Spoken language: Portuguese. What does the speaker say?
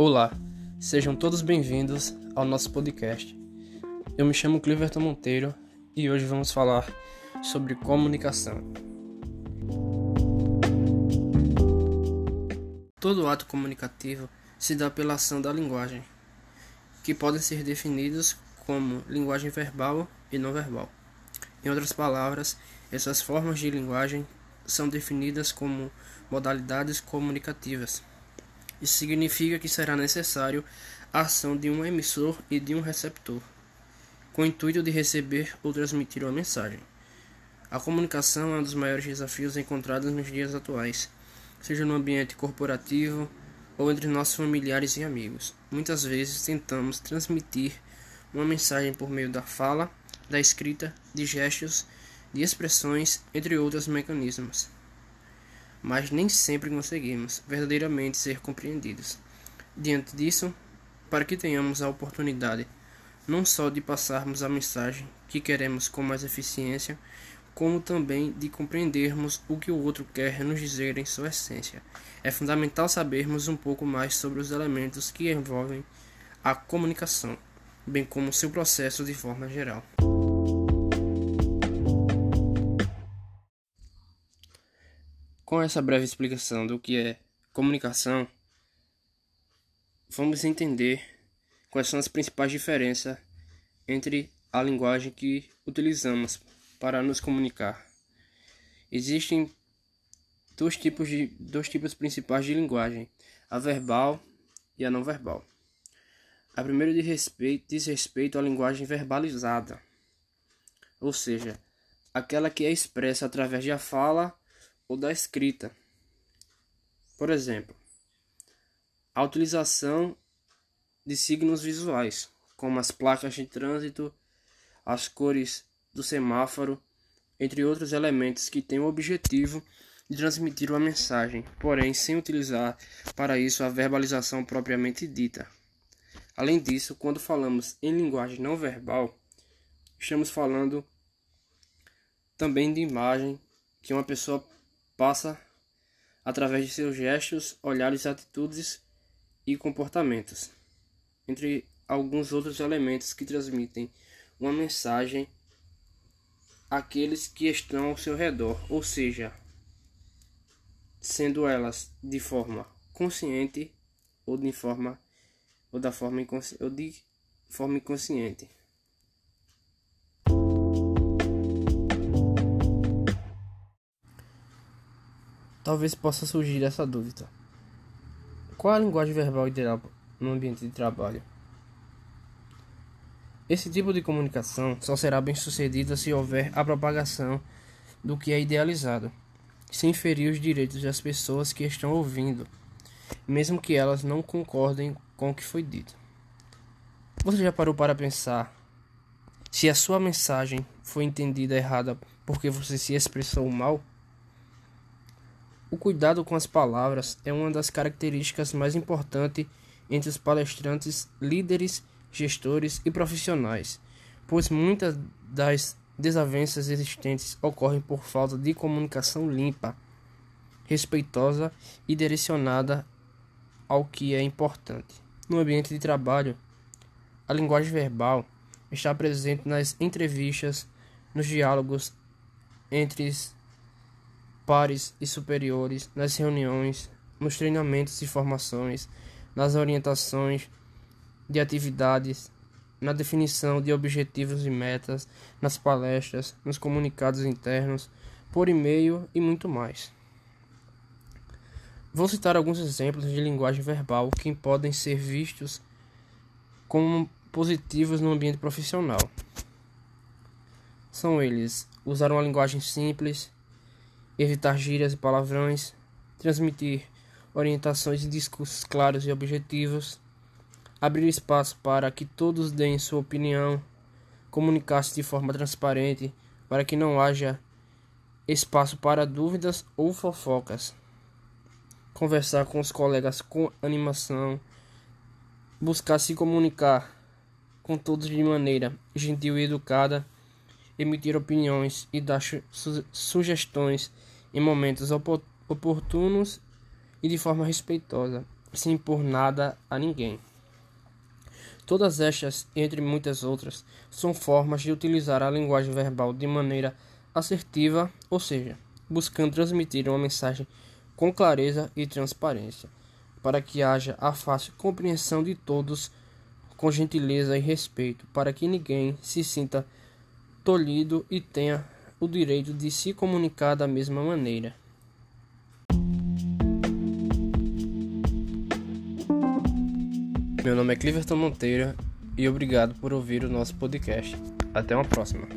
Olá, sejam todos bem-vindos ao nosso podcast. Eu me chamo Cliverton Monteiro e hoje vamos falar sobre comunicação. Todo ato comunicativo se dá pela ação da linguagem, que podem ser definidos como linguagem verbal e não verbal. Em outras palavras, essas formas de linguagem são definidas como modalidades comunicativas. Isso significa que será necessário a ação de um emissor e de um receptor, com o intuito de receber ou transmitir uma mensagem. A comunicação é um dos maiores desafios encontrados nos dias atuais, seja no ambiente corporativo ou entre nossos familiares e amigos. Muitas vezes tentamos transmitir uma mensagem por meio da fala, da escrita, de gestos, de expressões, entre outros mecanismos mas nem sempre conseguimos verdadeiramente ser compreendidos. Diante disso, para que tenhamos a oportunidade não só de passarmos a mensagem que queremos com mais eficiência, como também de compreendermos o que o outro quer nos dizer em sua essência. É fundamental sabermos um pouco mais sobre os elementos que envolvem a comunicação, bem como seu processo de forma geral. Com essa breve explicação do que é comunicação, vamos entender quais são as principais diferenças entre a linguagem que utilizamos para nos comunicar. Existem dois tipos de dois tipos principais de linguagem: a verbal e a não verbal. A primeira de respeito, diz respeito à linguagem verbalizada, ou seja, aquela que é expressa através da fala ou da escrita. Por exemplo, a utilização de signos visuais, como as placas de trânsito, as cores do semáforo, entre outros elementos que têm o objetivo de transmitir uma mensagem, porém sem utilizar para isso a verbalização propriamente dita. Além disso, quando falamos em linguagem não verbal, estamos falando também de imagem que uma pessoa passa através de seus gestos, olhares, atitudes e comportamentos, entre alguns outros elementos que transmitem uma mensagem àqueles que estão ao seu redor, ou seja, sendo elas de forma consciente ou de forma ou da forma ou de forma inconsciente. Talvez possa surgir essa dúvida. Qual a linguagem verbal ideal no ambiente de trabalho? Esse tipo de comunicação só será bem sucedida se houver a propagação do que é idealizado, sem ferir os direitos das pessoas que estão ouvindo, mesmo que elas não concordem com o que foi dito. Você já parou para pensar se a sua mensagem foi entendida errada porque você se expressou mal? O cuidado com as palavras é uma das características mais importantes entre os palestrantes, líderes, gestores e profissionais, pois muitas das desavenças existentes ocorrem por falta de comunicação limpa, respeitosa e direcionada ao que é importante. No ambiente de trabalho, a linguagem verbal está presente nas entrevistas, nos diálogos entre pares e superiores, nas reuniões, nos treinamentos e formações, nas orientações de atividades, na definição de objetivos e metas, nas palestras, nos comunicados internos, por e-mail e muito mais. Vou citar alguns exemplos de linguagem verbal que podem ser vistos como positivos no ambiente profissional. São eles: usar uma linguagem simples, evitar gírias e palavrões, transmitir orientações e discursos claros e objetivos, abrir espaço para que todos deem sua opinião, comunicar-se de forma transparente para que não haja espaço para dúvidas ou fofocas, conversar com os colegas com animação, buscar se comunicar com todos de maneira gentil e educada emitir opiniões e dar su sugestões em momentos oportunos e de forma respeitosa, se impor nada a ninguém. Todas estas, entre muitas outras, são formas de utilizar a linguagem verbal de maneira assertiva, ou seja, buscando transmitir uma mensagem com clareza e transparência, para que haja a fácil compreensão de todos com gentileza e respeito, para que ninguém se sinta tolhido e tenha o direito de se comunicar da mesma maneira. Meu nome é Cliverton Monteiro e obrigado por ouvir o nosso podcast. Até uma próxima.